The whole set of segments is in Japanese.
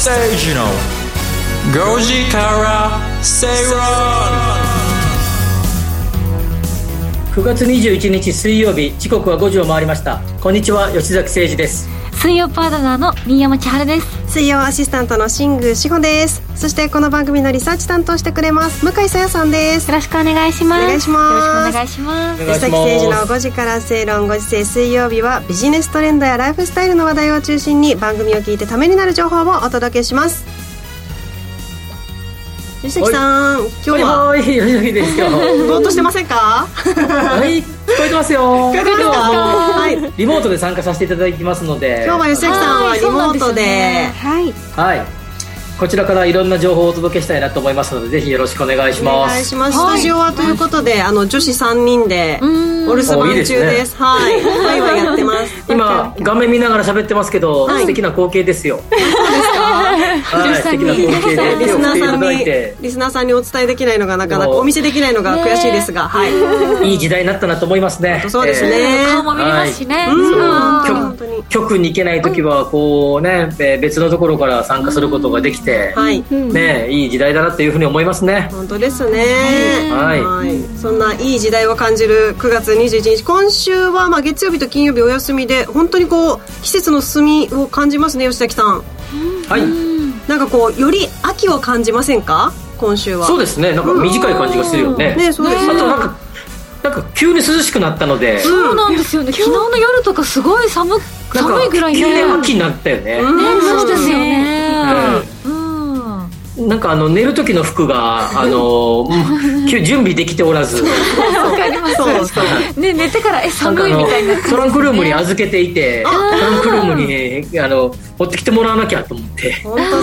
ステージの5時からセイロン9月21日水曜日時刻は5時を回りました。こんにちは吉崎誠二です。水曜パートナーの新山千春です。水曜アシスタントの新宮志保です。そしてこの番組のリサーチ担当してくれます。向井さやさんです。よろしくお願いします。お願いします。よろしくお願いします。吉崎誠二の5時から正論5時制水曜日はビジネストレンドやライフスタイルの話題を中心に番組を聞いてためになる情報をお届けします吉崎さん今日は？はい吉崎ですよ。ぼーっとしてませんか？はい。聞こえてますよ。聞こえてますはもうはい。リモートで参加させていただきますので。今日は吉崎さんはリモートで。はい。はい。こちらからいろんな情報をお届けしたいなと思いますのでぜひよろしくお願いしおます。願いします。スタジオはということであの女子3人でお留守番中です。はい。ワイワイやってます。今画面見ながら喋ってますけど、はい。素敵な光景ですよ。はい素敵な光景でリ手を振っていたスナーさんにリスナーさんにお伝えできないのがなかなかお見せできないのが悔しいですが、はい。いい時代になったなと思いますね。そうですね。えー。顔も見れますしね、うん。そう本当に。局局に行けない時はこうねえー別のところから参加することができて、はい。ねいい時代だなっていうふうに思いますね。本当ですね。はい。そんないい時代を感じる9月21日。今週はまあ月曜日と金曜日お休みで本当にこう季節の進みを感じますね吉崎さん。はいなんかこうより秋を感じませんか？今週は。そうですね。なんか短い感じがするよね、ねそうです。あとなんかなんか急に涼しくなったので、そうなんですよね。昨日の夜とかすごい寒寒いぐらいね。急に秋になったよね、うん。ねそうですよね。うんなんかあの寝る時の服が あのうん準備できておらず。わかります。そうそう。ね寝てからえ寒いみたいなトランクルームに預けていてトランクルームにあの持ってきてもらわなきゃと思って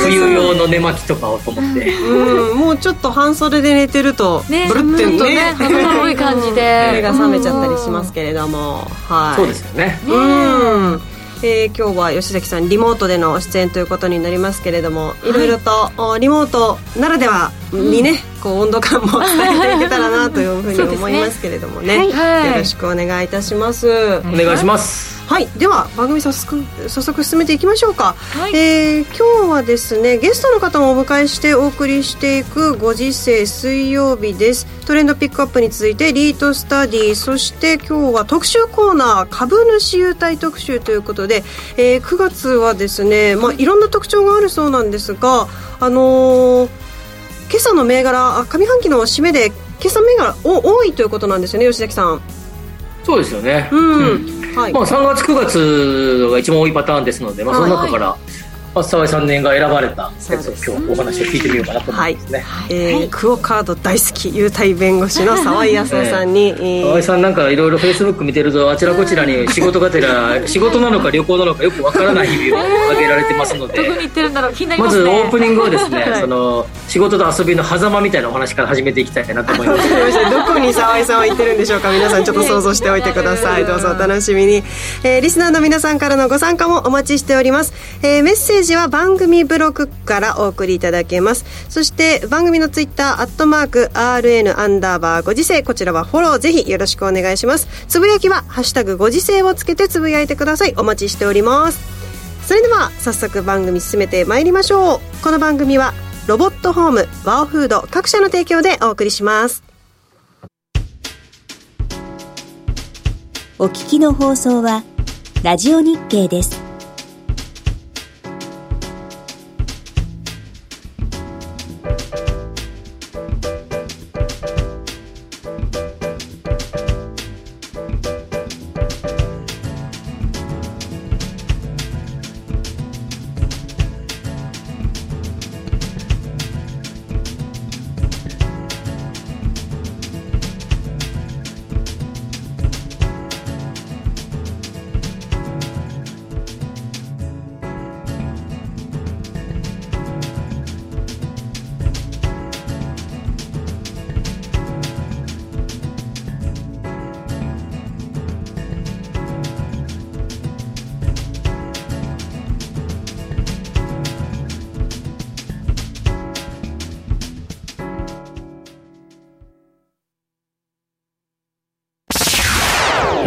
冬用の寝巻きとかをと思って。うんもうちょっと半袖で寝てるとねブルってね。ね寒い感じで。目が覚めちゃったりしますけれども。はい。そうですよね。うんえー今日は吉崎さんリモートでの出演ということになりますけれどもいろいろと、おリモートならではにね、こう温度感も伝えていけたらなというふうに思いますけれどもね。はい。よろしくお願いいたします、お願いします。はい、では番組早速早速進めていきましょうか、はい。えー今日はですねゲストの方もお迎えしてお送りしていくご時世水曜日です。トレンドピックアップに続いてリートスタディそして今日は特集コーナー株主優待特集ということで、えー9月はですね、まあ、いろんな特徴があるそうなんですがあのー今朝の銘柄あ上半期の締めで今朝銘柄お多いということなんですよね吉崎さん。そうですよね。うん、はい、まあ、3月9月が一番多いパターンですので、まあ、その中から、まあ、沢井3年が選ばれた。やつを今日お話を聞いてみようかなと思はいいますね、えークオカード大好き優待弁護士の沢井康夫さんに、え ー沢井さんなんかいろいろフェイスブック見てるとあちらこちらに仕事がてら 仕事なのか旅行なのかよくわからない日々を挙げられてますのどこにで行ってるんだろう。気になりまますね。ずオープニングはですね、はい。その仕事と遊びの狭間みたいなお話から始めていきたいなと思います。どこに沢井さんは行ってるんでしょうか。皆さんちょっと想像しておいてください。どうぞお楽しみに、えーリスナーの皆さんからのご参加もお待ちしております、えーメッセージは番組ブログからお送りいただけます。そして番組のツイッターアットマーク RN アンダーバーご時世こちらはフォローぜひよろしくお願いします。つぶやきはハッシュタグご時世をつけてつぶやいてください。お待ちしております。それでは早速番組進めてまいりましょう。この番組はロボットホームワオフード各社の提供でお送りします。お聞きの放送はラジオ日経です。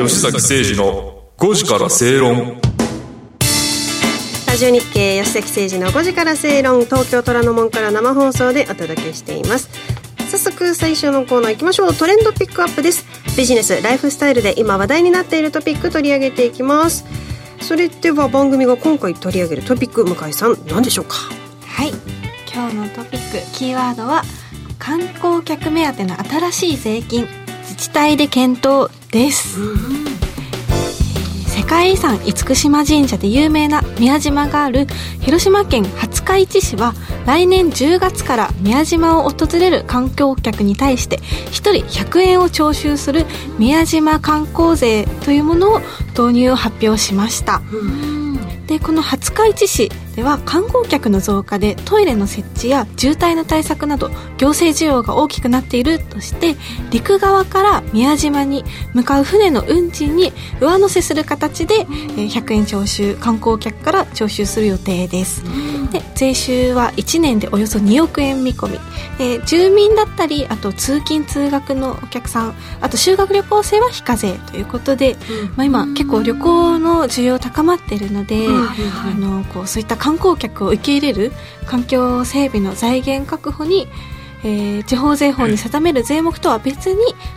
吉崎誠二の5時から正論。ラジオ日経吉崎誠二の5時から正論。東京虎ノ門から生放送でお届けしています。早速最初のコーナー行きましょう。トレンドピックアップです。ビジネスライフスタイルで今話題になっているトピック取り上げていきます。それでは番組が今回取り上げるトピック向井さん何でしょうか？はい。今日のトピックキーワードは観光客目当ての新しい税金。自治体で検討です、世界遺産厳島神社で有名な宮島がある広島県廿日市市は来年10月から宮島を訪れる観光客に対して1人100円を徴収する宮島観光税というものを導入を発表しました、でこの廿日市市では観光客の増加でトイレの設置や渋滞の対策など行政需要が大きくなっているとして陸側から宮島に向かう船の運賃に上乗せする形で100円徴収観光客から徴収する予定です。で税収は1年でおよそ2億円見込み。で住民だったりあと通勤通学のお客さんあと修学旅行生は非課税ということで、まあ、今結構旅行の需要高まってるので、あのこうそういった観光客を受け入れる環境整備の財源確保に、えー地方税法に定める税目とは別に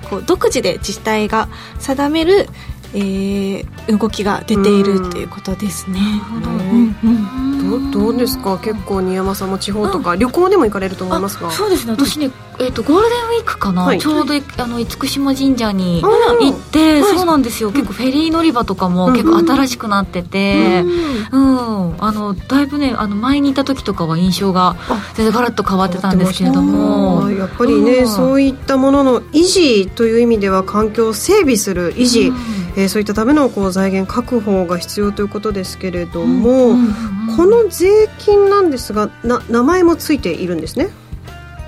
こう独自で自治体が定める、えー動きが出ているということですね。うん。うんど。どうですか？結構新山さんも地方とか、旅行でも行かれると思いますがそうですね。私ね、えっとゴールデンウィークかな、はい。ちょうどあの厳島神社に行ってそうなんですよ。結構フェリー乗り場とかも結構新しくなっててうん、あのだいぶねあの前にいた時とかは印象が全然ガラッと変わってたんですけれども。あやっぱりね、うん。そういったものの維持という意味では環境を整備する維持、えーそういったためのこう財源確保が必要ということですけれども、うんうんこの税金なんですがな名前もついているんですね？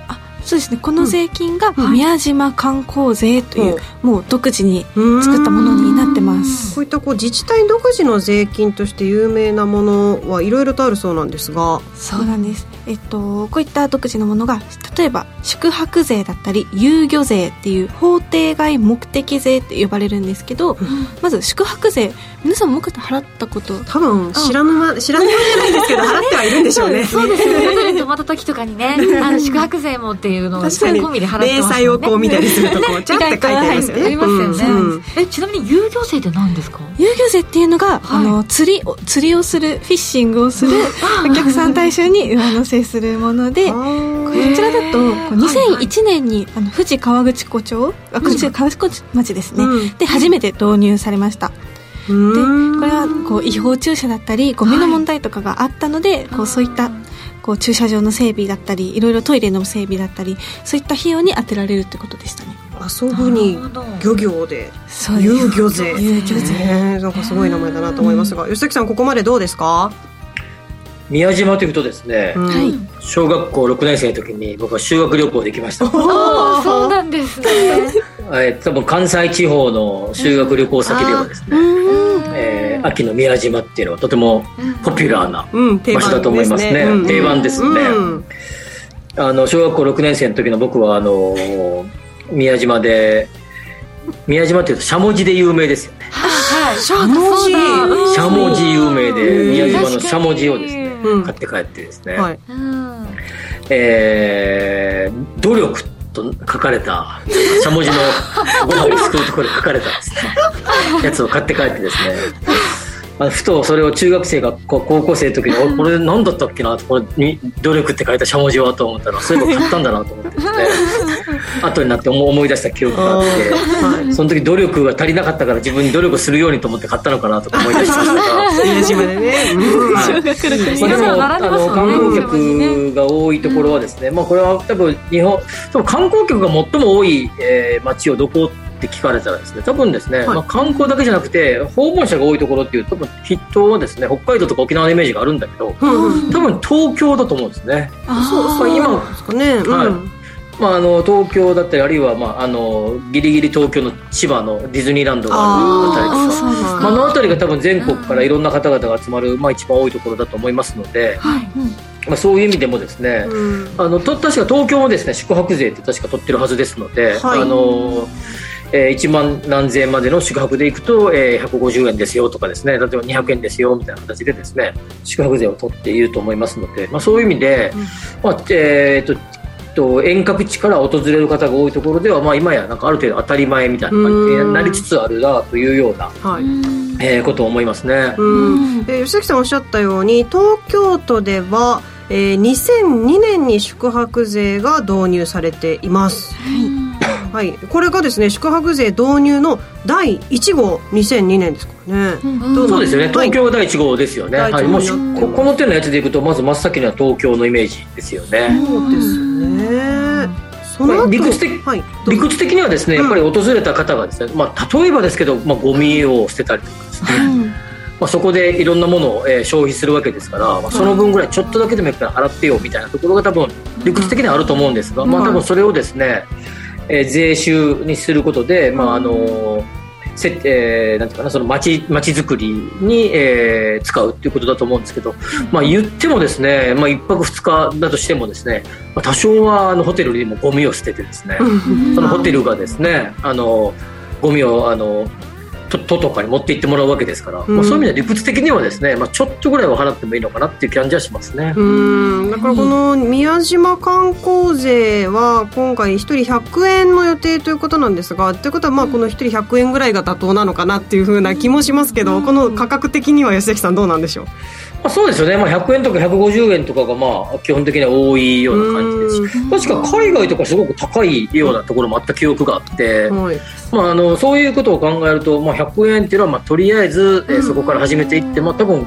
あそうですね。この税金が宮島観光税という、もう独自に作ったものになってます。こういったこう自治体独自の税金として有名なものはいろいろとあるそうなんですが。そうなんです、えっと、こういった独自のものが例えば宿泊税だったり遊漁税っていう法定外目的税って呼ばれるんですけど、まず宿泊税皆さんもく払ったこと。多分知らぬ間 知らぬ間じゃないんですけど払ってはいるんでしょうね。そうですね。ホテルに泊まった時とかにねあの宿泊税もっていうのを確かに。込みで払って明ます細をこう見たりするとこうちゃって書いてありますよねありますよね、うん。うんえちなみに遊漁税って何ですか？遊漁税っていうのが、あの釣りを釣りをするフィッシングをする お客さん対象に上乗せするものでこちらだとこう2001年にあの富士河口湖町あ富士河口湖町ですね、うん。で初めて導入されました。でうん。これはこう違法駐車だったりゴミの問題とかがあったので、こうそういったこう駐車場の整備だったりいろいろトイレの整備だったりそういった費用に充てられるってことでしたね。遊ぶに漁業で遊漁税。遊漁税。ねなんかすごい名前だなと思いますが。吉崎さんここまでどうですか、宮島というとですね、うん。はい。小学校6年生の時に僕は修学旅行できました。ああそうなんですね。えー多分関西地方の修学旅行先ではですね、えー秋の宮島っていうのはとてもポピュラーな場所だと思いますね。うん定番ですね。うん。あの小学校6年生の時の僕はあの宮島で宮島っていうとしゃもじで有名ですよね。はい。しゃもじしゃもじ有名で宮島のしゃもじをですねうん買って帰ってですね、はい。うんえー努力と書かれたしゃもじの ご飯を作るところで書かれたですね。やつを買って帰ってですね。あのふとそれを中学生が高校生の時にお これ何だったっけなとこれに努力って書いたしゃもじはと思ったらそういえば買ったんだなと思ってですね後になって思思い出した記憶があってはその時努力が足りなかったから自分に努力するようにと思って買ったのかなとか思い出しました。が。でね、あ、でもあの観光客が多いところはですね、まあ、これは多分日本多分観光客が最も多い、えー街をどこって聞かれたらですね多分ですね、はい。まあ、観光だけじゃなくて訪問者が多いところっていう多分きっとですね北海道とか沖縄のイメージがあるんだけどうん。うん多分東京だと思うんですね。そうそう今ですはいまあ、あの東京だったりあるいは、まあ、あのギリギリ東京の千葉のディズニーランドがあるあたりですか。まあ、あの辺りが多分全国からいろんな方々が集まる、まあ、一番多いところだと思いますので、まあ、そういう意味でもですね、うん。あのと確か東京もですね宿泊税って確か取ってるはずですので、はい。あのえー、1万何千円までの宿泊で行くと、えー、150円ですよとかですね例えば200円ですよみたいな形でですね宿泊税を取っていると思いますので、まあ、そういう意味で、まあえー、とと遠隔地から訪れる方が多いところでは、まあ、今やなんかある程度当たり前みたいな感じになりつつあるなというような、はい。えー、ことを思いますね、うん。えー、吉崎さんおっしゃったように東京都では、えー、2002年に宿泊税が導入されています。はい。はい、これがですね宿泊税導入の第1号2002年ですからね、うん、そうですよね。東京第1号ですよね、はい、はい、もしここの手のやつでいくとまず真っ先には東京のイメージですよね。そうですねその理屈的、はい、理屈的にはですねやっぱり訪れた方がですね、まあ、例えばですけど、まあ、ゴミを捨てたりとかですね、うん。まあ、そこでいろんなものを、えー、消費するわけですから、まあ、その分ぐらいちょっとだけでもやっぱり払ってよみたいなところが多分理屈的にはあると思うんですが、まあ、多分それをですね、えー、税収にすることで、まああのせえー、なんていうかなその町町づくりに、えー、使うっていうことだと思うんですけど、まあ、言ってもですね、まあ、1泊2日だとしてもですね、まあ、多少はあのホテルにもゴミを捨ててですね、そのホテルがですねあのゴミをあの都とかに持って行ってもらうわけですから、うん、まあ、そういう意味で理屈的にはですね、まあ、ちょっとぐらいは払ってもいいのかなっていう感じはしますね。うん。だからこの宮島観光税は今回1人100円の予定ということなんですがということはまあこの1人100円ぐらいが妥当なのかなっていうふうな気もしますけどこの価格的には吉崎さんどうなんでしょう？まあ、そうですよね、まあ、100円とか150円とかがまあ基本的には多いような感じですし。確か海外とかすごく高いようなところもあった記憶があって、はい、まあ、あのそういうことを考えると、まあ、100円っていうのはまあとりあえず、えー、そこから始めていって、まあ、多分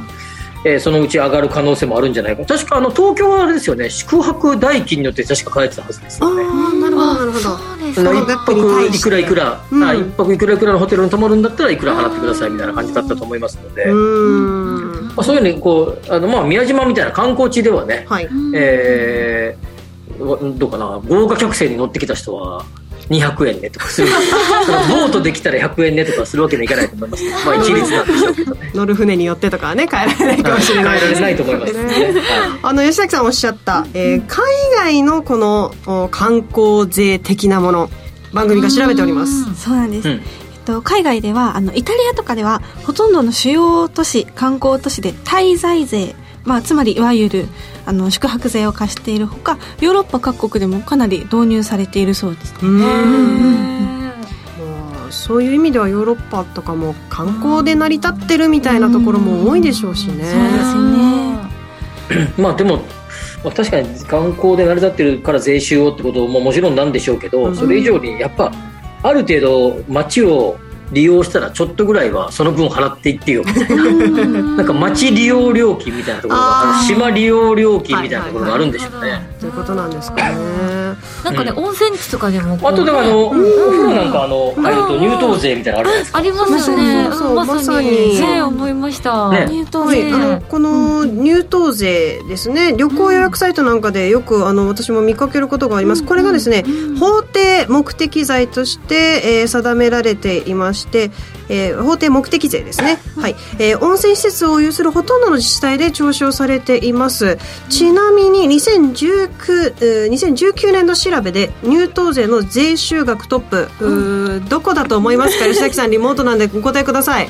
えー、そのうち上がる可能性もあるんじゃないか。確かあの東京はあれですよね。宿泊代金によって確か変えてたはずですよね。ああなるほどなるほど。一泊いくらいくら、うん、あ一泊いくらいくらのホテルに泊まるんだったらいくら払ってくださいみたいな感じだったと思いますのでまあ、そういうふうにこうあの、まあ、宮島みたいな観光地ではね、はい、えー、どうかな豪華客船に乗ってきた人は200円ねとかする ボートできたら100円ねとかするわけにはいかないと思います、まあ一律なんでしょうけどね。乗る船によってとかはね変えられないかもしれない、変えられないと思います。ね、あの吉崎さんおっしゃった、えー、海外のこの観光税的なもの番組が調べております。そうなんです、うんと海外ではあのイタリアとかではほとんどの主要都市観光都市で滞在税まあ、つまりいわゆるあの宿泊税を課しているほかヨーロッパ各国でもかなり導入されているそうですね。そういう意味ではヨーロッパとかも観光で成り立ってるみたいなところも多いでしょうしね。そうですね。まあでもまあ、確かに観光で成り立ってるから税収をってことももちろんなんでしょうけど、それ以上にやっぱある程度街を利用したらちょっとぐらいはその分払っていってよ。みたいななんか町利用料金みたいなところが島利用料金みたいなところがあるんでしょうね、ということなんですかねなんかね、温泉地とかでもあとでもあの、お風呂なん。かあの入ると入湯税みたいなのあるじゃないですか。ありますね。まさに。ね思いました。入湯税あのこの入湯税ですね。旅行予約サイトなんかでよくあの私も見かけることがあります。これがですね法定目的罪として、えー、定められていまして、えー、法定目的税ですね、はい。えー、温泉施設を有するほとんどの自治体で徴収されています。ちなみに2019 2019年度調べで入湯税の税収額トップ、どこだと思いますか？吉崎さんリモートなんでお答えください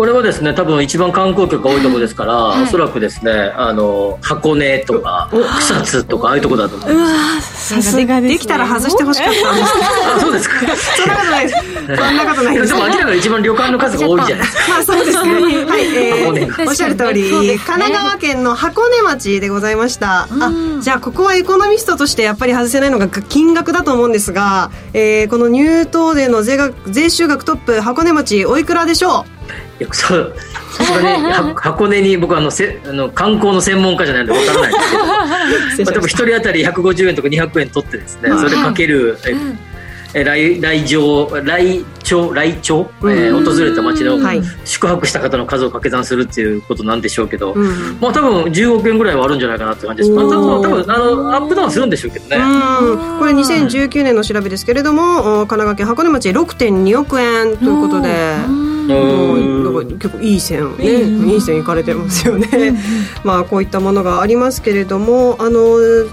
これはですね多分一番観光客が多いところですから、はい、おそらくですねあの箱根とか草津とかああいうところだと思います。さすがで、ね、きたら外してほしかったんですあそうですか。そんなことないです。そんなことないです。でも明らかに一番旅館の数が多いじゃないですか。まあそうですね。はい、えー、おっしゃる通り、ね、神奈川県の箱根町でございました。あじゃあここはエコノミストとしてやっぱり外せないのが金額だと思うんですが、えー、この入湯税の税額税収額トップ箱根町おいくらでしょう？そうさすがに 箱根に僕あのせあの観光の専門家じゃないので分からない。んですけどまあ、多分1人当たり150円とか200円取ってですね、それかける、うん。え来来場来町来町、えー、訪れた町の宿泊した方の数を掛け算するっていうことなんでしょうけど、うん、まあ多分10億円ぐらいはあるんじゃないかなって感じです、まあ、多分多分あのアップダウンするんでしょうけどね。これ2019年の調べですけれども神奈川県箱根町6.2億円ということで。うん。だから結構いい線ね、いい線いかれてますよね、まあこういったものがありますけれどもあの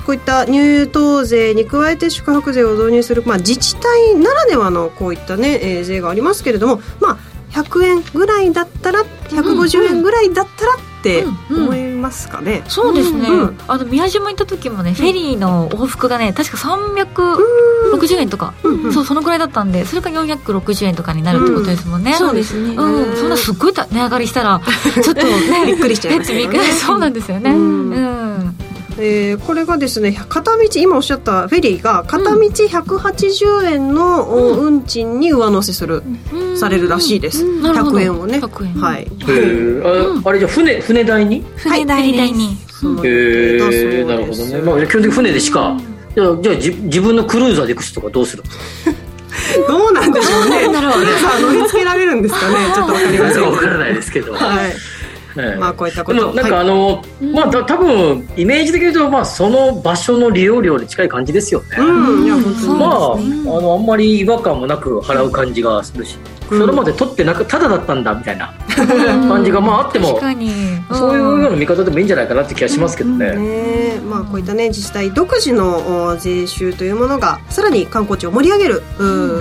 こういった入湯税に加えて宿泊税を導入する、まあ、自治体ならではのこういったね、えー税がありますけれどもまあ100円ぐらいだったら150円ぐらいだったらってうんうん思いますかね、そうですね、うんあの宮島行った時もねフェリーの往復がね確か360円とか、うん。うんそうそのくらいだったんでそれが460円とかになるってことですもんね、そうですね。うん、そんなすっごいた値上がりしたらちょっとね びっくりしちゃいますよね。そうなんですよね。ううんん、えーこれがですね片道今おっしゃったフェリーが片道180円のお運賃に上乗せする、されるらしいです、なるほど。100円をね。100円。はい。へー。ああれじゃあ船船代に？船代に。そのへえなるほどね、まあ、基本的に船でしかじゃあじゃあじ自分のクルーザーで行く人とかどうする どうなんでしょうね。どうなんだろう皆 さん乗り付けられるんですかね。ちょっとわかりません わからないですけど、はい。ええまあこういったこと。でもなんかあの、まあた多分イメージ的に言うとまあその場所の利用料に近い感じですよね、まあ、あのあんまり違和感もなく払う感じがするし、それまで取ってなくただだったんだみたいな。感じがまああっても確かに。そういうような見方でもいいんじゃないかなって気がしますけどね。ねまあ、こういったね自治体独自のお税収というものがさらに観光地を盛り上げる、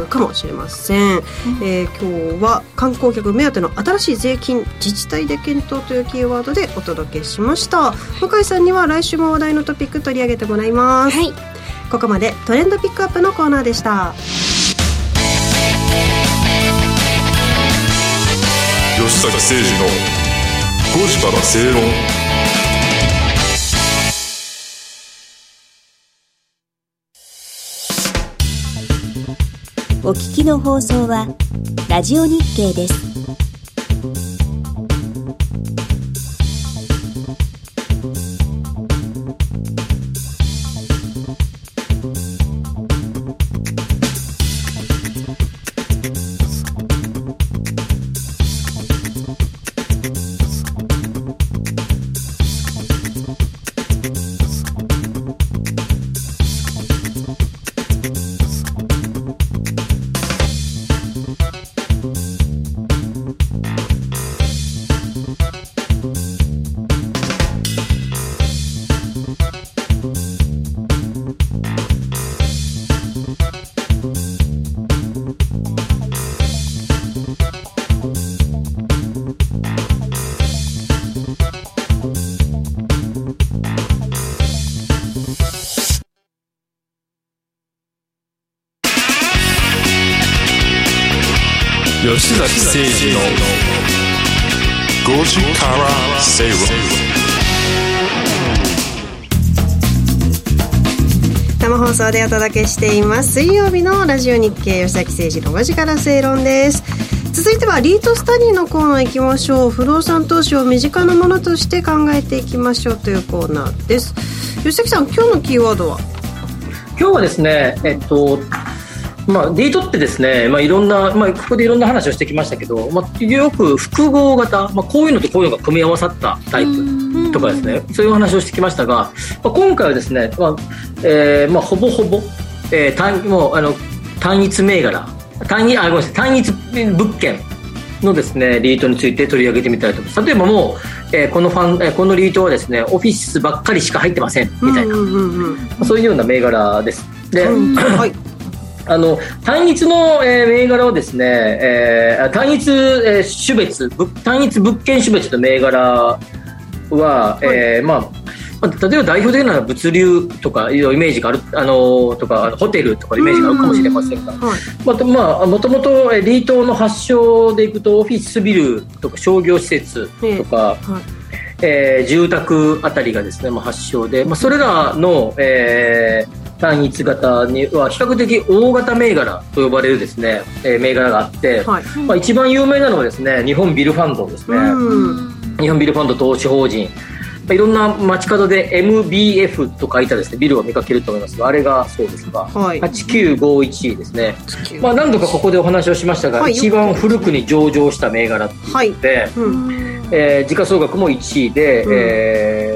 かもしれません、えー今日は観光客目当ての新しい税金自治体で検討というキーワードでお届けしました。向井さんには来週も話題のトピック取り上げてもらいます、はい。ここまでトレンドピックアップのコーナーでした吉崎誠二の5時から正論お聞きの放送はラジオ日経です。誠二の5時から正論生放送でお届けしています。水曜日のラジオ日経吉崎誠二の5時から正論です。続いてはリートスタディのコーナー行きましょう。不動産投資を身近なものとして考えていきましょうというコーナーです。吉崎さん今日のキーワードは？今日はですね、えっと、まあ、デートってですね、まあ、いろんな、まあ、ここでいろんな話をしてきましたけど、まあ、よく複合型、まあ、こういうのとこういうのが組み合わさったタイプとかですね、そういう話をしてきましたが、まあ、今回はですね、まあえーまあ、ほぼほぼ、えー単もうあの単一銘柄単一あごめんなさい単一物件のですねリートについて取り上げてみたいと思います例えばもう、えーこのファン、えーこのリートはですねオフィスばっかりしか入ってませんみたいな、そういうような銘柄です。で、うんはいあの単一の、えー銘柄をですね、えー単一、えー種別ぶ単一物件種別の銘柄は、えーまあまあ、例えば代表的なのは物流とかいうイメージがある、あのーとかホテルとかのイメージがあるかもしれませんが、はい。まあとまあ、もともとえーリートの発祥でいくとオフィスビルとか商業施設とか、はい。えー住宅あたりがですね、まあ、発祥で、まあ、それらの、えー単一型には比較的大型銘柄と呼ばれるですね、えー銘柄があって、はい。まあ、一番有名なのはですね日本ビルファンドですね、うん。日本ビルファンド投資法人。まあいろんな街角で MBF と書いたですねビルを見かけると思いますがあれがそうですが、はい。8951ですね、まあ、何度かここでお話をしましたが、はい。一番古くに上場した銘柄っていうはい。うん。えー時価総額も1位で、うん。えーに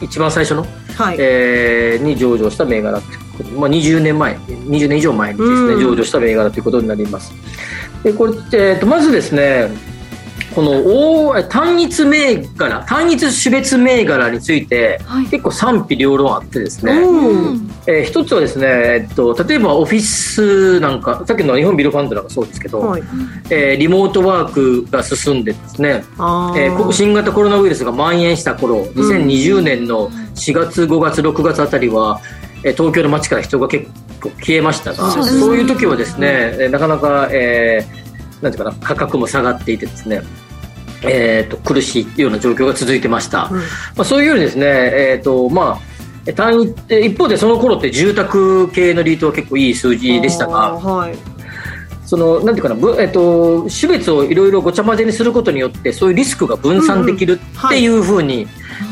一番最初の、はい。えーに上場した銘柄ってこと。まあ、20年前。20年以上前にですね、うん。上場した銘柄ということになります。でこれ、えー、とまずですねこの大単一銘柄単一種別銘柄について、はい。結構賛否両論あってですね、うん。えー一つはですね、えっと、例えばオフィスなんかさっきの日本ビルファンドなんかそうですけど、はい。えーリモートワークが進んでですね、えーこ新型コロナウイルスが蔓延した頃2020年の4月5月6月あたりは、えー東京の街から人が結構消えましたがそういう時はですね、えーなかなか、えーなんていうかな価格も下がっていてですねえー、と苦しいような状況が続いてました、うん。まあ、そういうようにですね、えーとまあ、単位え一方でその頃って住宅系のリートは結構いい数字でしたがはい。そのなんていうかな、ぶえっと、種別をいろいろごちゃ混ぜにすることによってそういうリスクが分散できるっていうふうに、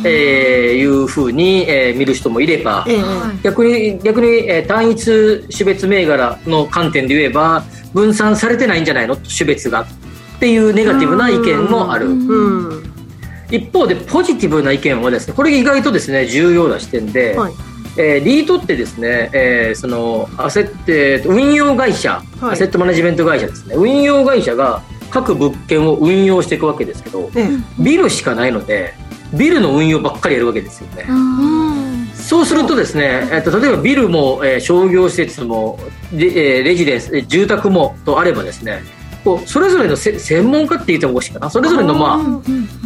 えーいうふうに、えー見る人もいれば、ええ逆に逆に、えー単一種別銘柄の観点で言えば分散されてないんじゃないの？種別が。っていうネガティブな意見もある。うん。一方でポジティブな意見はですねこれ意外とですね重要な視点で、はい。えーリートってですね、えーそのアセットえー運用会社、はい。アセットマネジメント会社ですね。運用会社が各物件を運用していくわけですけどええ。ビルしかないのでビルの運用ばっかりやるわけですよね。そうするとですね、えっと例えばビルも、えー商業施設もレ,、えーレジデンス、えー住宅もとあればですねこうそれぞれのせ専門家って言ってもおかしいかな。それぞれの,、ま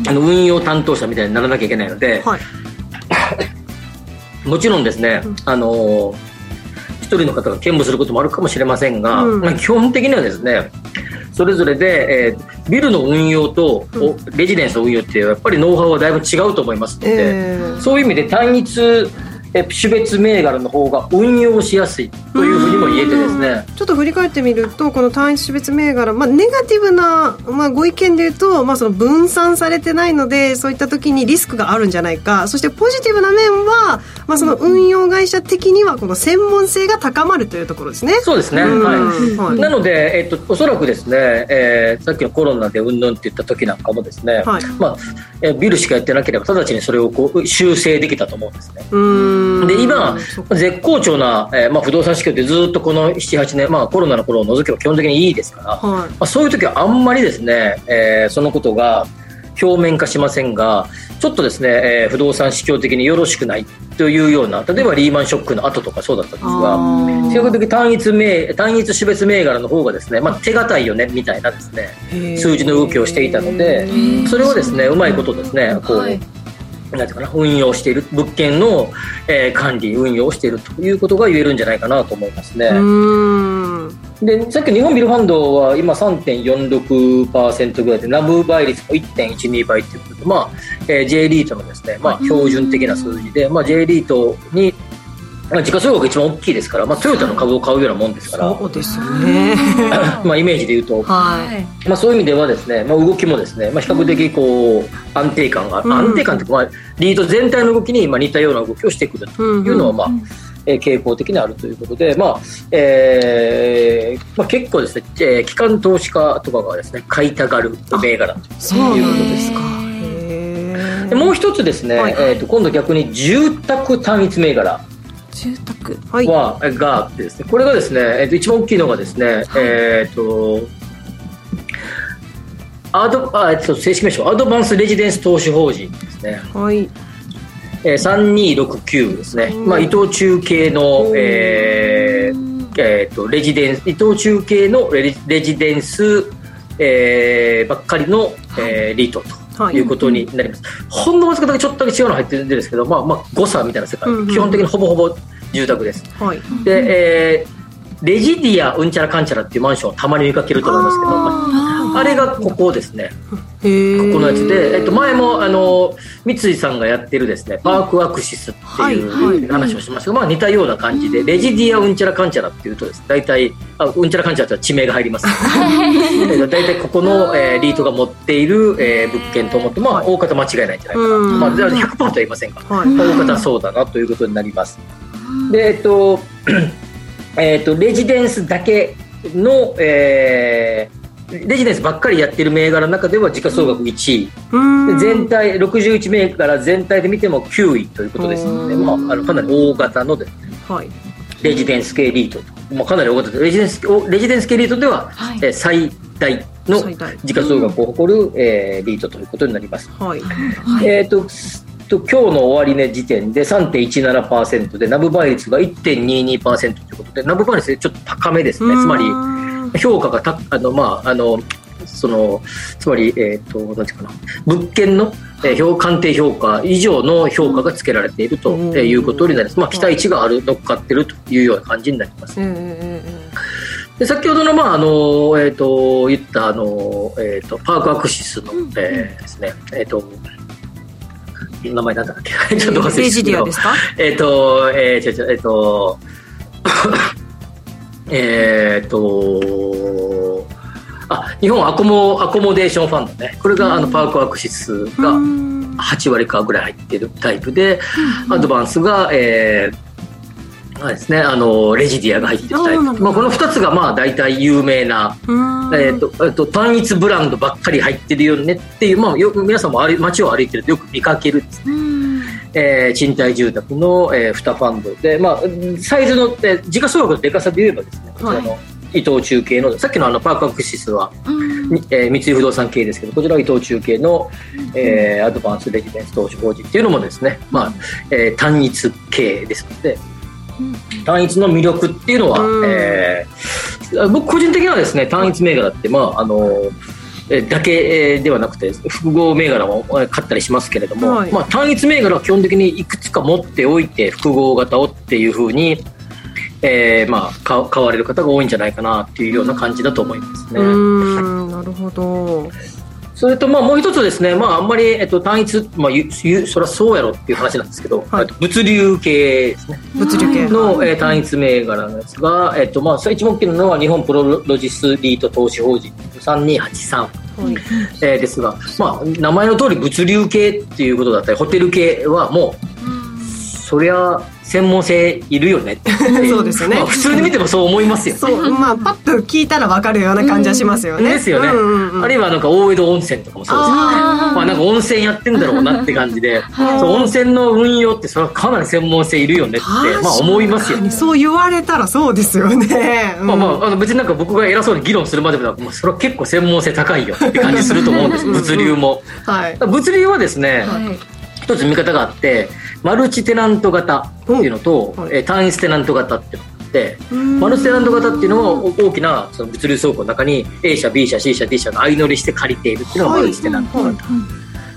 あ、あの運用担当者みたいにならなきゃいけないので、はい。もちろんですね、あのー一人の方が兼務することもあるかもしれませんが、うん。まあ、基本的にはですねそれぞれで、えービルの運用と、おレジデンスの運用ってやっぱりノウハウはだいぶ違うと思いますので、ええ。そういう意味で単一え種別銘柄の方が運用しやすいというふうにも言えてですね、ちょっと振り返ってみるとこの単一種別銘柄、まあ、ネガティブな、まあ、ご意見で言うと、まあ、その分散されてないのでそういった時にリスクがあるんじゃないか。そしてポジティブな面は、まあ、その運用会社的にはこの専門性が高まるというところですね。そうですね、うん。はい。はい。なので、えっと、おそらくですね、えーさっきのコロナでうんぬんって言った時なんかもですね、はいまあ、えービルしかやってなければ直ちにそれをこう修正できたと思うんですね。うーんで今絶好調な、えーまあ、不動産市況ってずっとこの78年、まあ、コロナの頃を除けば基本的にいいですから、まはい。あ、そういう時はあんまりですね、えーそのことが表面化しませんがちょっとですね、えー不動産市況的によろしくないというような例えばリーマンショックの後とかそうだったんですが比較的単一銘単一種別銘柄の方がですね、まあ、手堅いよねみたいなですね数字の動きをしていたのでそれをですねうまいことですねこう、はいなんていうかな運用している物件の、えー管理運用をしているということが言えるんじゃないかなと思いますね。でさっき日本ビルファンドは今3.46%ぐらいでナブ倍率も1.12倍ということで、まあえー J リートのですね、まあ、標準的な数字で、まあ、J リートに、まあ、時価総額が一番大きいですから、まあ、トヨタの株を買うようなもんですから、そうですよね。まあ、イメージで言うと、はい。まあ、そういう意味ではですね、まあ、動きもですね、まあ、比較的こう安定感が、うん。安定感というか、まあ、リード全体の動きにまあ似たような動きをしてくるというのは、まあえー傾向的にあるということで、まあえーまあ、結構ですね、えー機関投資家とかがですね買いたがる銘柄ということですか。でもう一つですね、はい。えー、と今度逆に住宅単一銘柄住宅。はい。は、があってですね、これがですね、えっと一番大きいのがですね、えっ、と、アドあえっと正式名称、アドバンスレジデンス投資法人ですね、はい。えー、3269ですね、まあ、伊藤忠系の、えーえー、とレジデンス伊藤忠系のレジレジデンス、えーばっかりの、えーリートとはい。いうことになります、ほんのわずかだけちょっとだけ違うの入ってるんですけど、まあまあ、誤差みたいな世界、うんうん。基本的にほぼほぼ住宅です。はい。で、えーレジディアうんちゃらかんちゃらっていうマンションをたまに見かけると思いますけどまああれがここですね。へえ。このやつで、えっと、前もあの三井さんがやってるですねパークアクシスってはいう話をしましたが、まあ、似たような感じでレジディアうんちゃらかんちゃらっていうとですね大体あうんちゃらかんちゃらって地名が入ります。えっと大体ここの、えーリートが持っている、えー物件と思って、まあ、大方間違いないんじゃないかな。まあ、100%とは言いませんが、はい。大方そうだなということになります。で、えっと、えっと、レジデンスだけの、えーレジデンスばっかりやってる銘柄の中では時価総額1位、全体61銘柄全体で見ても9位ということです。ので、まあ、あのかなり大型ので。はい。レジデンス系リート。と、まあ、かなり大型。でレジデンスおレジデンス系リートでは、はい。えー最大の時価総額を誇る、えーリートということになります。はい。えっ、と、と今日の終値時点で3.17%で、ナブ倍率が1.22%ということで、ナブ倍率ちょっと高めですね。つまり、評価がた、あの、まあ、あの、その、つまり、えっ、と、なんていうかな、物件の、えー評鑑定評価以上の評価がつけられているとうん。えーいうことになります。まあ、期待値がある、乗っかってるというような感じになります。うんうんうんうん。で先ほどの、まああのえー、と言ったあの、えー、とパークアクシスの、えーですね、えっ、と、名前なんだっけ？ちょっと忘れてレジディアですか？えっ、と、えー、ちょちょ、えっ、と、えっと、あ、日本アコモ、アコモデーションファンドね。これが、あの、パークアクシスが8割かぐらい入ってるタイプで、アドバンスが、えー、あれですね、あの、レジディアが入ってるタイプ。まあ、この2つが、まあ、大体有名な、うんえっ、と、えっと、単一ブランドばっかり入ってるよねっていう、まあ、よく、皆さんも街を歩いてるとよく見かけるですね。えー賃貸住宅の、えー、2ファンドで、まあ、サイズの、えー時価総額のでかさで言えばですね、こちらの伊藤忠系の、さっきのあのパークアクシスは、みえー三井不動産系ですけど、こちらは伊藤忠系の、えーアドバンスレジデンス投資法人っていうのもですね、まあ、えー単一系ですので、単一の魅力っていうのは、うん。えー僕個人的にはですね、単一銘柄って、まあ、あの、えーだけえーではなくて複合銘柄もえー買ったりしますけれども、はい。まあ、単一銘柄は基本的にいくつか持っておいて複合型をっていうふうに、えーまあ、か買われる方が多いんじゃないかなっていうような感じだと思いますね。うんなるほどそれとまあもう一つですね、まあ、あんまり、えっと、単一、まあ、ゆゆそりゃそうやろっていう話なんですけど、はい。えっと物流系ですね。物流系。の、えー単一銘柄のやつが、えっとまあ、一番大きなのは日本プロロジスリート投資法人3283、えーですが、まあ、名前の通り物流系っていうことだったりホテル系はもう、そりゃ専門性いるよね。っ てそうですよね。まあ、普通に見てもそう思いますよ。ね。そうまあパッと聞いたらわかるような感じはしますよね。ですよね、うんうんうん。あるいはなんか大江戸温泉とかもそうですよ。ねまあなんか温泉やってんだろうなって感じで、そう温泉の運用ってそれはかなり専門性いるよねってまあ思いますよ。ねそう言われたらそうですよね、うんまあまあ、あの別になんか僕が偉そうに議論するまでもそれは結構専門性高いよって感じすると思うんです、物流も。はい。物流はですね、一つ見方があって、マルチテナント型っていうのと、はい。えー単一テナント型っていうのがあって、マルチテナント型っていうのはお大きなその物流倉庫の中に A 社、B 社、C 社、D 社が相乗りして借りているっていうのがマルチテナント型。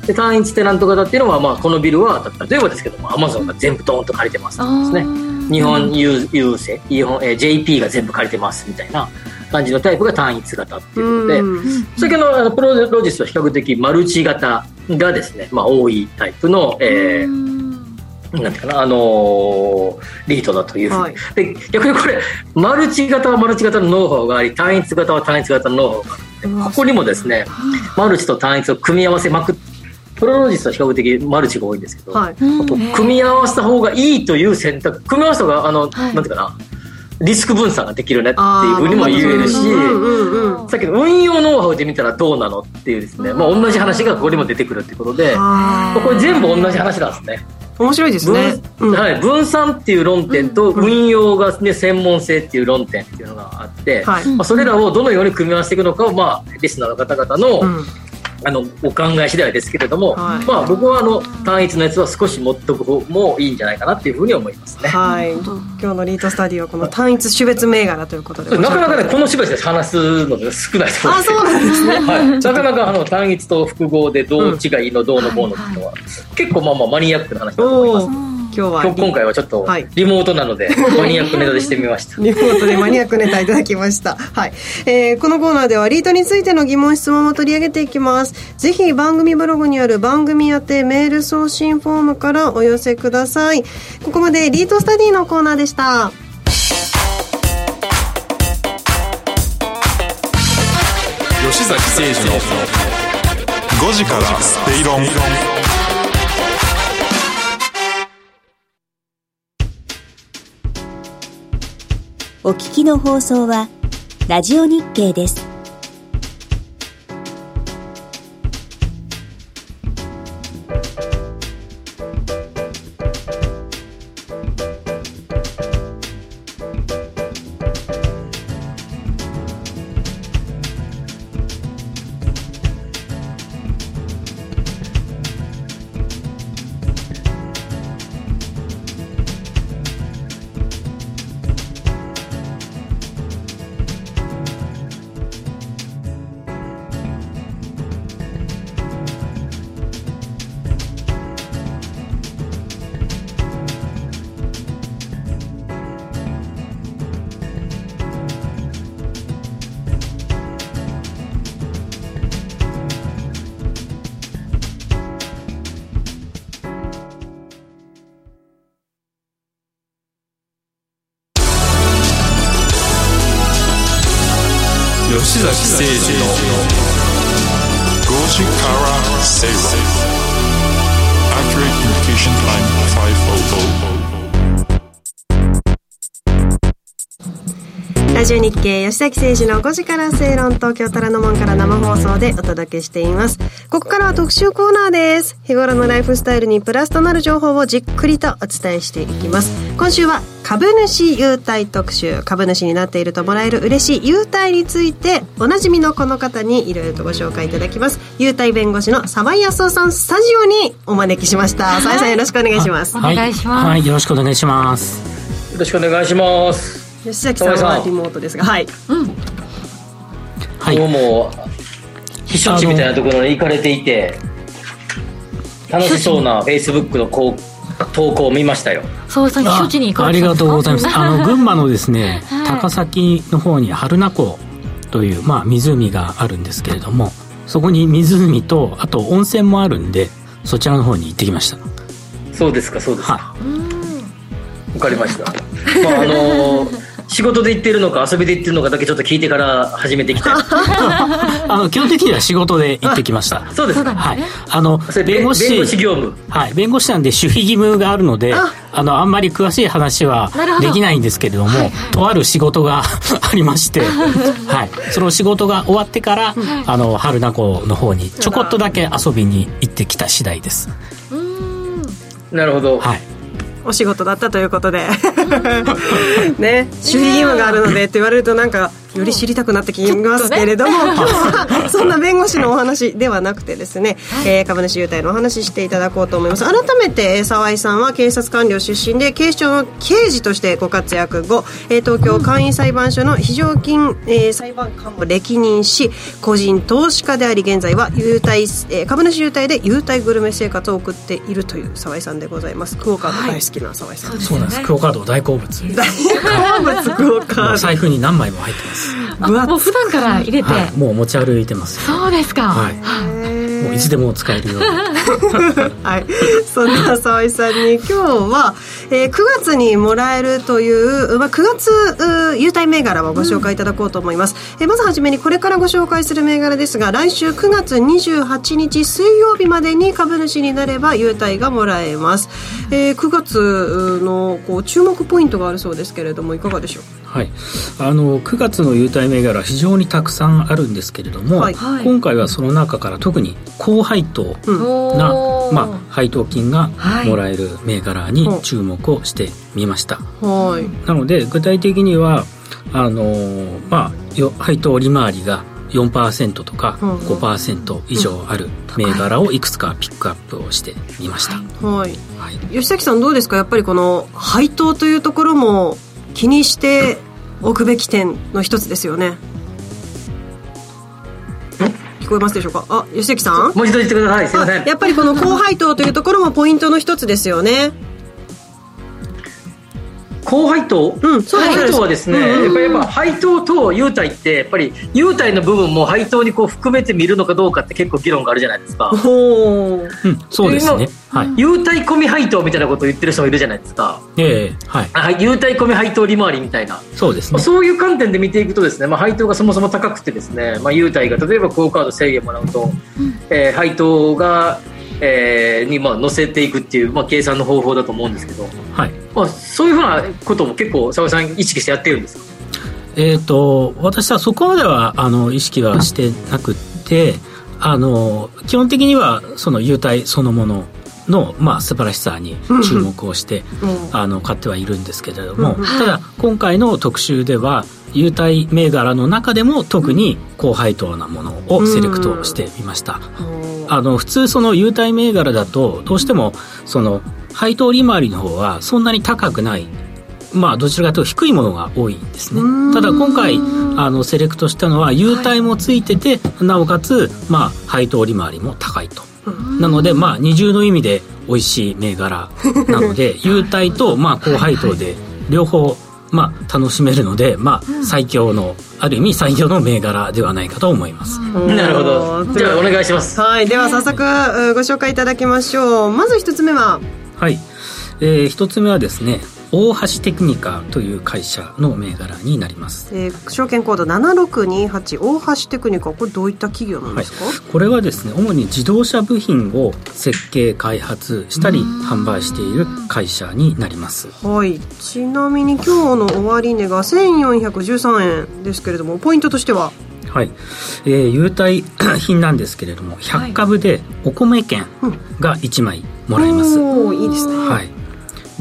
で単一テナント型っていうのは、まあ、このビルは例えばですけどもアマゾンが全部ドーンと借りてますですね。日本郵郵政日本、えー JP が全部借りてますみたいな感じのタイプが単一型っていうことで、うん。先ほどのあのプロロジスは比較的マルチ型がですね、まあ、多いタイプの、えーなんていうかな、あのーリートだというふうに、はい。で逆にこれマルチ型はマルチ型のノウハウがあり単一型は単一型のノウハウがあってここにもですねマルチと単一を組み合わせまくっプロロジスは比較的マルチが多いんですけど、はい。組み合わせた方がいいという選択組み合わせた方があの、なんていうかなリスク分散ができるねっていうふうにも言えるし、さっきの運用ノウハウで見たらどうなのっていうですね、まあ、同じ話がここにも出てくるっていうことで、これ全部同じ話なんですね。面白いですね、うん。分はい、分散っていう論点と運用が、ね、専門性っていう論点っていうのがあって、はい。まあ、それらをどのように組み合わせていくのかを、まあ、リスナーの方々の,、うんあのお考え次第ですけれども、はい。まあ、僕はあの単一のやつは少し持っとく方もいいんじゃないかなっていうふうに思いますね。はい。今日のリートスタディはこの単一種別銘柄ということで。なかなかね、この芝居で話すのが少ないと思あそうなんですね。はい、なかなかあの単一と複合でどう違いのどうのこうのっていうのは、結構まあまあマニアックな話だと思います。今日は今日今回はちょっとはいリモートなので、マニアックネタでしてみました。リモートでマニアックネタいただきました。はい。えーこのコーナーではリートについての疑問質問を取り上げていきます。ぜひ番組ブログにある番組宛てメール送信フォームからお寄せください。ここまでリートスタディのコーナーでした。吉崎誠二の5時からスペイロンお聞きの放送はラジオ日経です。崎誠二の5時から正論 Accurate Communication Time 500 ラジオ日経吉崎誠二の5時から正論東京虎ノ門から生放送でお届けしています。ここからは特集コーナーです。日頃のライフスタイルにプラスとなる情報をじっくりとお伝えしていきます。今週は株主優待特集。株主になっているともらえる嬉しい優待について、おなじみのこの方にいろいろとご紹介いただきます。優待弁護士の沢井康夫さん、スタジオにお招きしました。沢井さんよろしくお願いします。お願いします、はい、はい、よろしくお願いします。よろしくお願いします。吉崎さんはリモートですが、はい。はい。今日も避暑地みたいなところに行かれていて楽しそうなフェイスブックのこう投稿を見ましたよ。沢井さん避暑地に行かありがれてた。んですかとうございます。あの群馬のですね、はい。高崎の方に春名湖というまあ湖があるんですけれども、そこに湖とあと温泉もあるんで、そちらの方に行ってきました。そうですかそうですか。はわかりました。まああの仕事で行ってるのか遊びで行ってるのかだけちょっと聞いてから始めてきた あの基本的には仕事で行ってきました。そうですか。はい。あのそれ弁護士弁護士業務。はい、弁護士なんで守秘義務があるので、あ。の、あんまり詳しい話はできないんですけれども、とある仕事がありまして、はい、その仕事が終わってから、あの、春名湖の方にちょこっとだけ遊びに行ってきた次第です。なるほど、はい。お仕事だったということでね守秘義務があるのでって言われるとなんかより知りたくなってきますけれども、今日はそんな弁護士のお話ではなくてですね、えー株主優待のお話ししていただこうと思います。改めてえー沢井さんは警察官僚出身で警視庁の刑事としてご活躍後、えー東京簡易裁判所の非常勤、えー裁判官も歴任し個人投資家であり現在は優待、えー株主優待で優待グルメ生活を送っているという沢井さんでございます。クオカード大好きな沢井さん、そうなんです。クオカード大好物。大好物クオカーお財布に何枚も入ってます。あもう普段から入れて、はい。もう持ち歩いてます。そうですか、はい。もういつでも使えるように。はい、そんな沢井さんに今日は、えー9月にもらえるという、まあ、9月優待銘柄をご紹介いただこうと思います、えーまずはじめにこれからご紹介する銘柄ですが来週9月28日水曜日までに株主になれば優待がもらえます、えー9月のこう注目ポイントがあるそうですけれどもいかがでしょう？はい、あの9月の優待銘柄非常にたくさんあるんですけれども、はい。はい。今回はその中から特に高配当な、おーまあ、配当金がはい。もらえる銘柄に注目をしてみました、はい。なので具体的にはあのーまあよ配当利回りが4%とかうん。5%以上ある銘柄をいくつかピックアップをしてみました、はい。はい。吉崎さんどうですか？やっぱりこの配当というところも気にしておくべき点の一つですよね。聞こえますでしょうか？あ吉崎さん？もう一度言ってください。すいません。あやっぱりこの高配当というところもポイントの一つですよね高配当、うんそうです。配当はですね、やっぱりやっぱ配当と優待ってやっぱり優待の部分も配当にこう含めて見るのかどうかって結構議論があるじゃないですか。ほう。うん、そうですね。はい。優待込み配当みたいなことを言ってる人もいるじゃないですか。ええはい。あはい優待込み配当利回りみたいな。そうですね。まあそういう観点で見ていくとですね、まあ、配当がそもそも高くてですね、まあ、優待が例えばクオ・カード1000円もらうと、えー配当が、えーにまあ乗せていくっていう、まあ、計算の方法だと思うんですけど、はい。まあ、そういうふうなことも結構澤さん意識してやってるんですか？えー、と私はそこまではあの意識はしてなくってあの基本的にはその優待そのものの、まあ、素晴らしさに注目をして、あの買ってはいるんですけれども、ただ今回の特集では優待銘柄の中でも特に高配当なものをセレクトしてみました、あの普通その優待銘柄だとどうしてもその配当利回りの方はそんなに高くない。まあどちらかというと低いものが多いんですね。ただ今回あのセレクトしたのは優待もついてて、なおかつまあ配当利回りも高いと。なのでまあ二重の意味で美味しい銘柄なので 優待とまあ高配当で両方まあ楽しめるのでまあ最強のある意味最強の銘柄ではないかと思います。なるほど。じゃあお願いします。はい。では早速うご紹介いただきましょう。まず一つ目は。はい、えー一つ目はですね大橋テクニカという会社の銘柄になります、えー証券コード7628大橋テクニカこれどういった企業なんですか、これはですね主に自動車部品を設計開発したり販売している会社になります。はい、ちなみに今日の終値が1413円ですけれどもポイントとしては？はい、えー、優待品なんですけれども100株でお米券が1枚もらえます、おおいいですね。はい。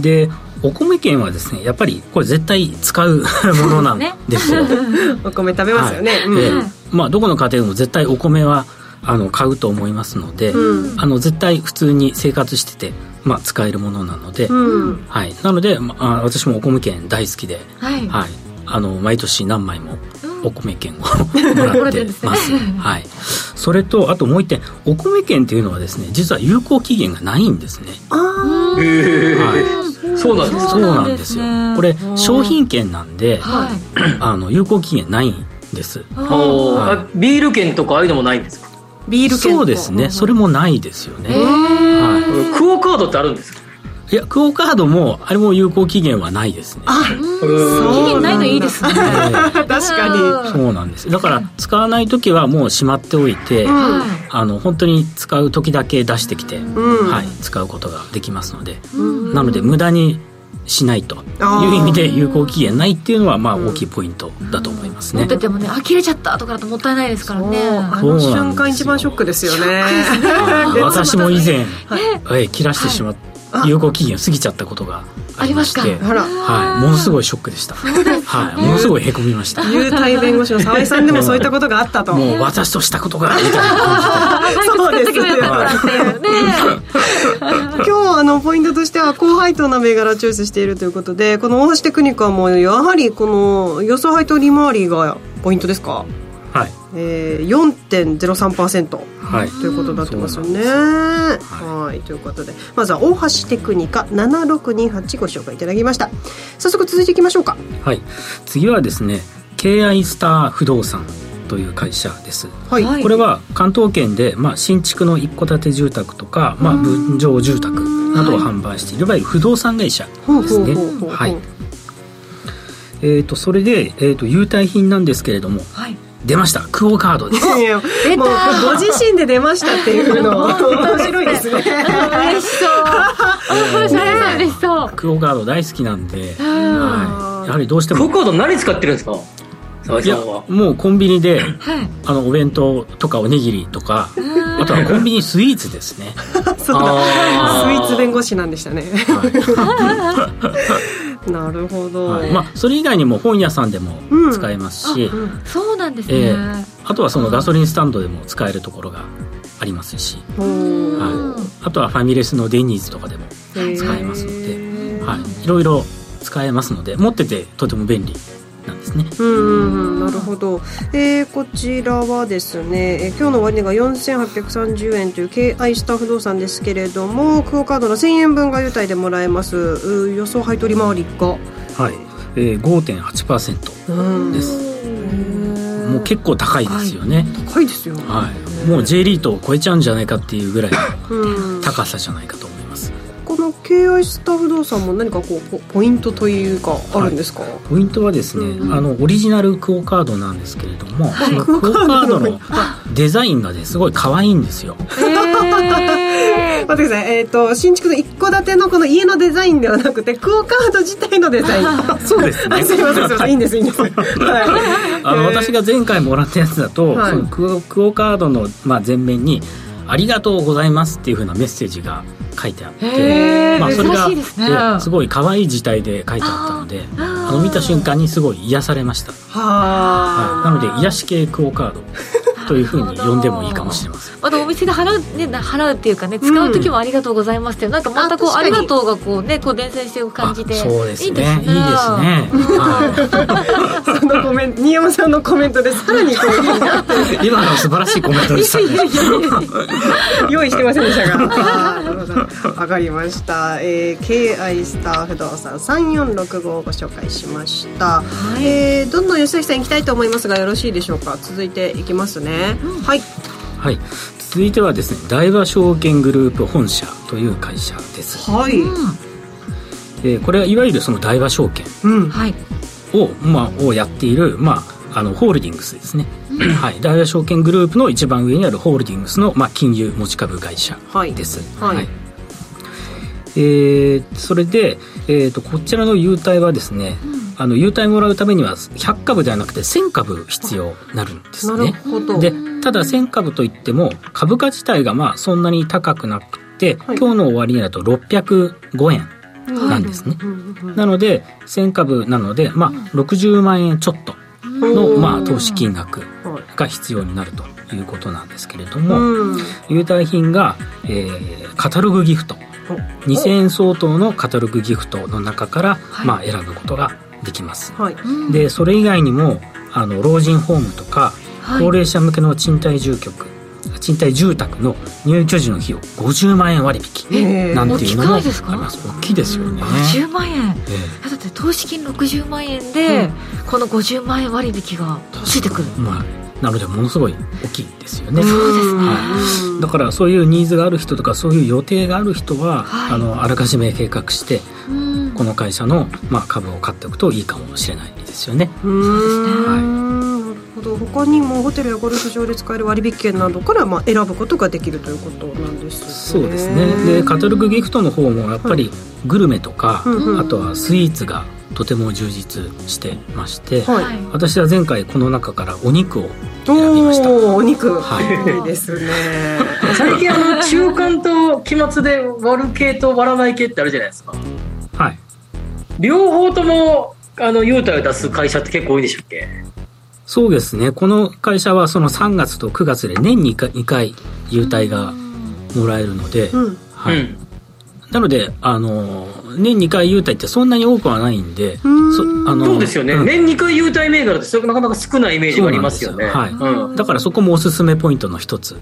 でお米券はですねやっぱりこれ絶対使う ものなんですよ。お米食べますよね、はいうん。でまあどこの家庭でも絶対お米はあの買うと思いますので、うん。あの絶対普通に生活してて、まあ、使えるものなので、うん。はい、なので、まあ、私もお米券大好きで、はい。はい、あの毎年何枚もお米券をもらってます、はい、それとあともう一点。お米券っていうのはですね実は有効期限がないんですね。あへえはそうなんですそうなんですよ。これ商品券なんではい。あの有効期限ないんです。はい。あビール券とかああいうのもないんですか？ビール券そうですね。それもないですよね、えー。はクオカードってあるんですか？い、いやクオカードもあれも有効期限はないですね。あ期限ないのいいですね。確かに。そうなんです。だから使わない時はもうしまっておいて、はあの本当に使う時だけ出してきて、ん。はい、使うことができますので、なので無駄にしないと。いう意味で有効期限ないっていうのはまあ大きいポイントだと思いますね。持っててもねあ切れちゃったとかだともったいないですからね。あの瞬間一番ショックですよね。あー私も以前、え切らしてしまって有効期限過ぎちゃったことがありまして。はい、ものすごいショックでした。はい、ものすごいへこみました。優待弁護士の沢井さんでも そういったことがあったと。もう私としたことがみたいな。感 そうですね。今日あのポイントとしては高配当な銘柄をチョイスしているということでこの大橋テクニカもやはりこの予想配当利回りがポイントですか、じはいえー、4.03%はい。ということになってますよね。はい。ということでまずは大橋テクニカ7628ご紹介いただきました。早速続いていきましょうか。はい、次はですね KI スター不動産という会社です、はい、はい。これは関東圏で、まあ、新築の一戸建て住宅とか、まあ、分譲住宅などを販売しているいわゆる不動産会社ほうですねほうほうほう。はい。えー、とそれで、えー、と優待品なんですけれどもはい出ました。クオカードです。いや出た。もうご自身で出ましたっていうの。面白いですね。嬉しそう。嬉しそう。クオカード大好きなんで、はい、やはりどうしても。クオカード何使ってるんですか？いやさんは。もうコンビニではい。あのお弁当とかおにぎりとかあとはコンビニスイーツですね。そうスイーツ弁護士なんでしたね。はい なるほど、はい。まあ、それ以外にも本屋さんでも使えますし、そうなんですえねーあとはそのガソリンスタンドでも使えるところがありますし、はい、あとはファミレスのデニーズとかでも使えますので、はい、いろいろ使えますので持っててとても便利なんですね。うんなるほど、えーこちらはですね、えー今日の終値が4830円という KI スター不動産ですけれどもクオカードの1000円分が優待でもらえます。う予想配当利回りが？はい、えー、5.8%です。もう結構高いですよね、高いですよ、はい、もう J リートを超えちゃうんじゃないかっていうぐらいうん。の高さじゃないかとこの KI スター不動産も何かこうポポイントというかあるんですか、ポイントはですね、うんあのオリジナルクオカードなんですけれども、そのクオカードの。デザインがねすごい可愛いんですよ。え 待ってください、えっ、と新築の一戸建てのこの家のデザインではなくてクオカード自体のデザイン。そうですね。あすいませんすいません。い。いんですいいんです、はい、あの私が前回もらったやつだと、はい。そのクオクオカードの、まあ、前面に「ありがとうございます」っていうふうなメッセージが書いてあって、まあ、それがねですごい可愛い字体で書いてあったのであの見た瞬間にすごい癒されました、ははい、なので癒し系クオカードというふうに呼んでもいいかもしれません。またお店で払う,、ね、な払うっていうかね使う時もありがとうございますって、なんかまたこうありがとうがこうねこう伝染していく感じで。あそうですね。いいですね。ね。は そのコメント新山さんのコメントでさらにこう今の素晴らしいコメントでしたね。用意してませんでしたが。あーなるほどわかりました、えー、KI スター不動産3465をご紹介しました、えーどんどん吉崎さん行きたいと思いますがよろしいでしょうか？続いていきますね、はい。はい、続いてはですね大和証券グループ本社という会社です、はい、えーこれはいわゆるその大和証券うん。はい。を,、まあ、をやっている、まあ、あのホールディングスですね、はい、大和証券グループの一番上にあるホールディングスの、まあ、金融持ち株会社はい。です、はい。えーそれで、えー、とこちらの優待はですね、あの優待もらうためには100株ではなくて1000株必要になるんですなるねほど。でただ1000株といっても株価自体がまあそんなに高くなくて、はい。今日の終わりにだと605円なんですね、なので1000株なので、まあ、60万円ちょっとの、まあ、投資金額が必要になるということなんですけれども、うん。優待品が、えーカタログギフト。2000円相当のカタログギフトの中から、まあ、選ぶことができます、はい。でそれ以外にもあの老人ホームとか、はい。高齢者向けの賃貸住居賃貸住宅の入居時の費用50万円割引なんていうのもあ大きくないですか？ります。大きいですよね、50万円。えだって投資金60万円で、この50万円割引がついてくる。えまあなのでものすごい大きいですよね。そうですね。はい、だからそういうニーズがある人とかそういう予定がある人は、はい。あのあらかじめ計画してうんこの会社の、まあ、株を買っておくといいかもしれないですよね。うーん。なるほど。他にもホテルやゴルフ場で使える割引券などからまあ選ぶことができるということなんですね。そうですね。でカタログギフトの方もやっぱりグルメとか、うんうん。あとはスイーツがとても充実してまして、はい。はい私は前回この中からお肉を選びました。お肉、はい。いいですね。最近あの中間と期末で割る系と割らない系ってあるじゃないですか。はい両方ともあの優待を出す会社って結構多いんでしたっけ？そうですね。この会社はその3月と9月で年に2回 ,2 回優待がもらえるので、うん。はい。うん。なのであの年2回優待ってそんなに多くはないんでそあのそうですよね、ん。年2回優待銘柄ってそれなかなか少ないイメージがありますよね。はいうん。だからそこもおすすめポイントの一つ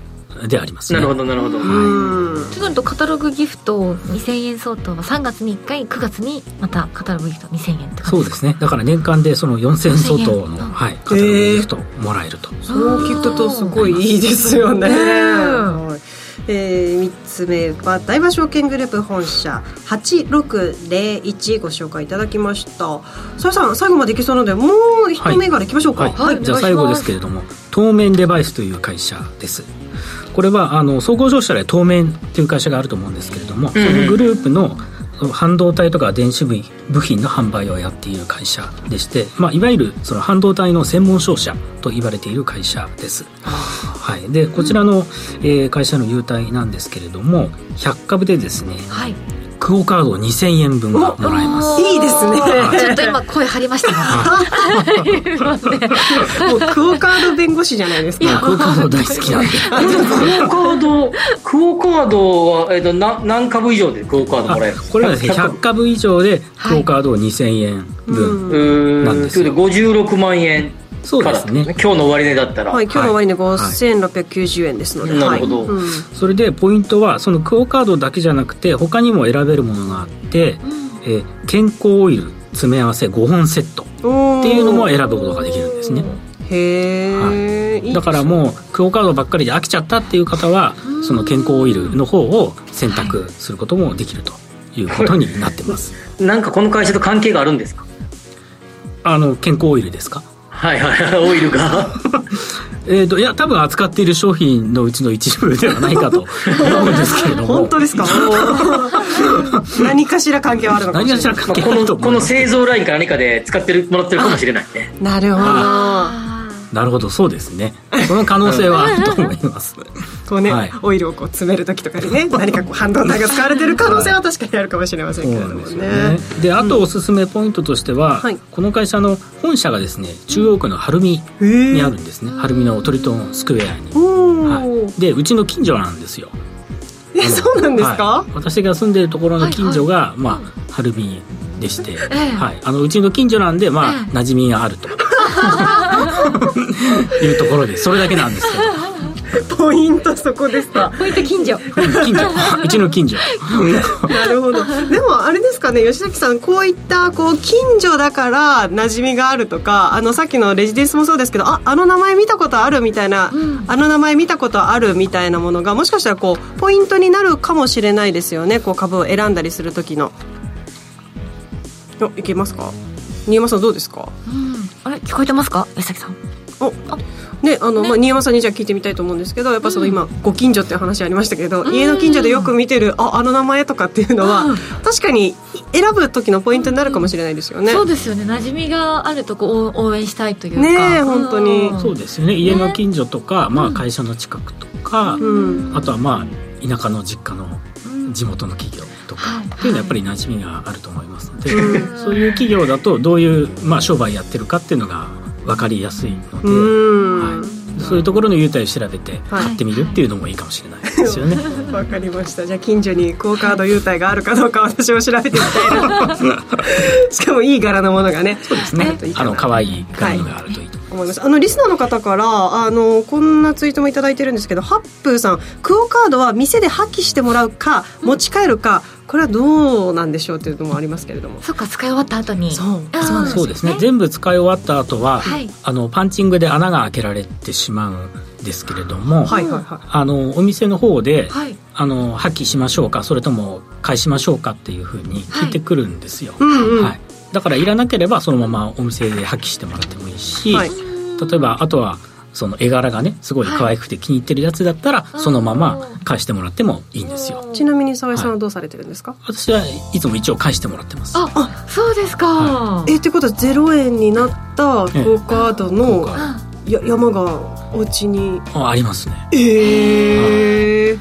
でありますね。なるほどなるほど、うん。となるとカタログギフト2000円相当は3月に1回9月にまたカタログギフト2000円って感じでそうですすね。だから年間でその4000円相当の、はい、カタログギフトもらえると、そう聞くとすごいいいですよね。はいえー、3つ目は大和証券グループ本社8601ご紹介いただきました。さやさん最後までいけそうなのでもう一銘柄いきましょうか。はい。じゃあ最後ですけれども当面デバイスという会社です。これはあの総合商社で当面という会社があると思うんですけれども、うんうん。そのグループの半導体とか電子部品部品の販売をやっている会社でして、まあ、いわゆるその半導体の専門商社と言われている会社です。はい、でこちらの、えー会社の優待なんですけれども100株でですねはいクオカード2000円分がもらえます。いいですね。ちょっと今声張りましたね。もうクオカード弁護士じゃないですか。クオカード大好きなんで。クオカード、クオカードは、えっと、な何株以上でクオカードもらえるこれはですね100 100株以上でクオカード2000円分、うーん。なんですよ。ということで56万円そうですね。今日の終値だったら、はい今日の終わりで5690円ですので、なるほど。はい。うん。それでポイントはそのクオカードだけじゃなくて他にも選べるものがあって、えー健康オイル詰め合わせ5本セット。っていうのも選ぶことができるんですね。へえ、だからもうクオカードばっかりで飽きちゃったっていう方はその健康オイルの方を選択することもできるということになってます。なんかこの会社と関係があるんですか？あの健康オイルですか？はいはい。はいオイルが。えー、といや多分扱っている商品のうちの一部ではないかと思うんですけれども。本当ですか？何かしら関係はあるのかもしれない。何かしら関係こあるとのこの製造ラインか何かで使ってるもらってるかもしれないね。なるほど。なるほど。そうですね。その可能性はあると思いますこうね、はい。オイルをこう詰める時とかにね 何かこう半導体が使われてる可能性は確かにあるかもしれませんけれどもね。ね。であとおすすめポイントとしては、はい。この会社の本社がですね中央区の晴海にあるんですね。晴海のトリトンスクエアに、はい、でうちの近所なんですよ。えそうなんですか、はい。私が住んでるところの近所が、まあ晴海でして、えはい、あのうちの近所なんでまあ、え。馴染みがあると。いうところでそれだけなんですけど ポイントそこですか？ポイント近所。うん近所。うちの近所。なるほど。でもあれですかね吉崎さんこういったこう近所だから馴染みがあるとかあのさっきのレジデンスもそうですけどああの名前見たことあるみたいな、あの名前見たことあるみたいなものがもしかしたらこうポイントになるかもしれないですよねこう株を選んだりする時の。おいけますか？新山さんどうですか？うん。あれ聞こえてますか吉崎さん？おねあのまあ、新山さんにじゃあ聞いてみたいと思うんですけどやっぱその今、ご近所っていう話ありましたけど、家の近所でよく見てるああの名前とかっていうのは、確かに選ぶ時のポイントになるかもしれないですよね。そうですよね。馴染みがあるとこう応援したいというか。ねえ本当に。うん。そうですよね。家の近所とか、まあ、会社の近くとか、うん。あとはまあ田舎の実家の地元の企業とかはい。っていうのはやっぱり馴染みがあると思いますので、そういう企業だとどういう、まあ、商売やってるかっていうのが分かりやすいので、うん。はい、そういうところの優待を調べてはい。買ってみるっていうのもいいかもしれない。ですよね。わかりました。じゃあ近所にクオカード優待があるかどうか私も調べてみたいな。しかもいい柄のものがねそうですね。あの可愛い柄のがあるといいと思います。あのリスナーの方からあのこんなツイートもいただいてるんですけどハップーさんクオカードは店で破棄してもらうか持ち帰るかこれはどうなんでしょうっていうのもありますけれども。そっか使い終わった後に。そうあーそうですね。全部使い終わった後は、はい。あのパンチングで穴が開けられてしまうんですけれども、はいはいはい。あのお店の方で、はい。あの破棄しましょうかそれとも返しましょうかっていうふうに聞いてくるんですよ、うんうん。はい、だからいらなければそのままお店で破棄してもらってもいいし、はい。例えばあとはその絵柄がねすごい可愛くて気に入ってるやつだったら、そのまま返してもらってもいいんですよ。ちなみに沢井さんはどうされてるんですか、私はいつも一応返してもらってます。あそうですか、えってことは0円になったクオカードのや山がお家に。あありますね。ええ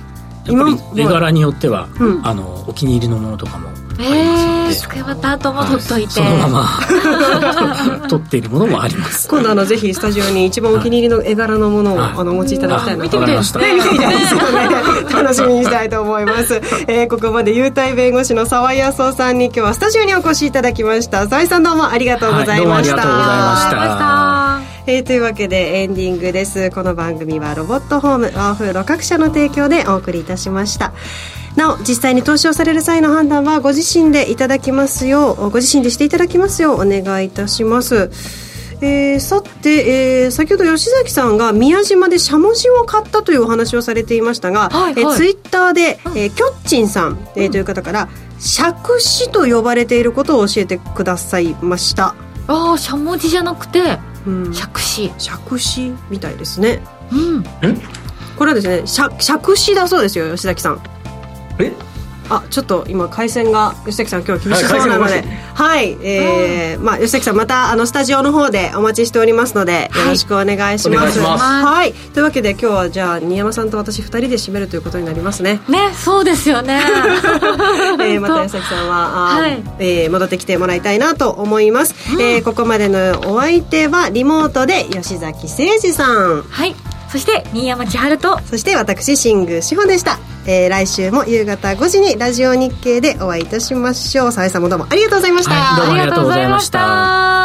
やっぱり絵柄によっては、うん。あのお気に入りのものとかもありますのえー、で、使い終わった後も取っといて、そのまま。撮っているものもあります。今度あのぜひスタジオに一番お気に入りの絵柄のものを、はい。あのお持ちいただきたいなとあ見てみたね見てみたいですよね。楽しみにしたいと思います、えーここまで優待弁護士の沢井康夫さんに今日はスタジオにお越しいただきました。沢井さんどうもありがとうございました、はいどうもありがとうございました。えーというわけでエンディングです。この番組はロボットホームワーフード各社の提供でお送りいたしましたなお実際に投資をされる際の判断はご自身でいただきますようご自身でしていただきますようお願いいたします。えーさて、えー先ほど吉崎さんが宮島でしゃもじを買ったというお話をされていましたが、はいはい。えーツイッターで、えーきょっちんさん、えーという方から杓子と呼ばれていることを教えてくださいました、ああしゃもじじゃなくてうん、杓子。杓子みたいですね。うん。これはですね杓杓子だそうですよ吉崎さんえ？あちょっと今回線が吉崎さん今日厳しはいそうなので。回線はい、えーまあ吉崎さんまたあのスタジオの方でお待ちしておりますのでよろしくお願いします,、はい。というわけで今日はじゃあ新山さんと私二人で締めるということになりますね。ねそうですよね。えー、また吉崎さんは、あーはい。えー戻ってきてもらいたいなと思います、えーここまでのお相手はリモートで吉崎誠二さん。はいそして新山千春とそして私新宮志保でした、えー来週も夕方5時にラジオ日経でお会いいたしましょう。澤井さんもどうもありがとうございました、はいどうもありがとうございました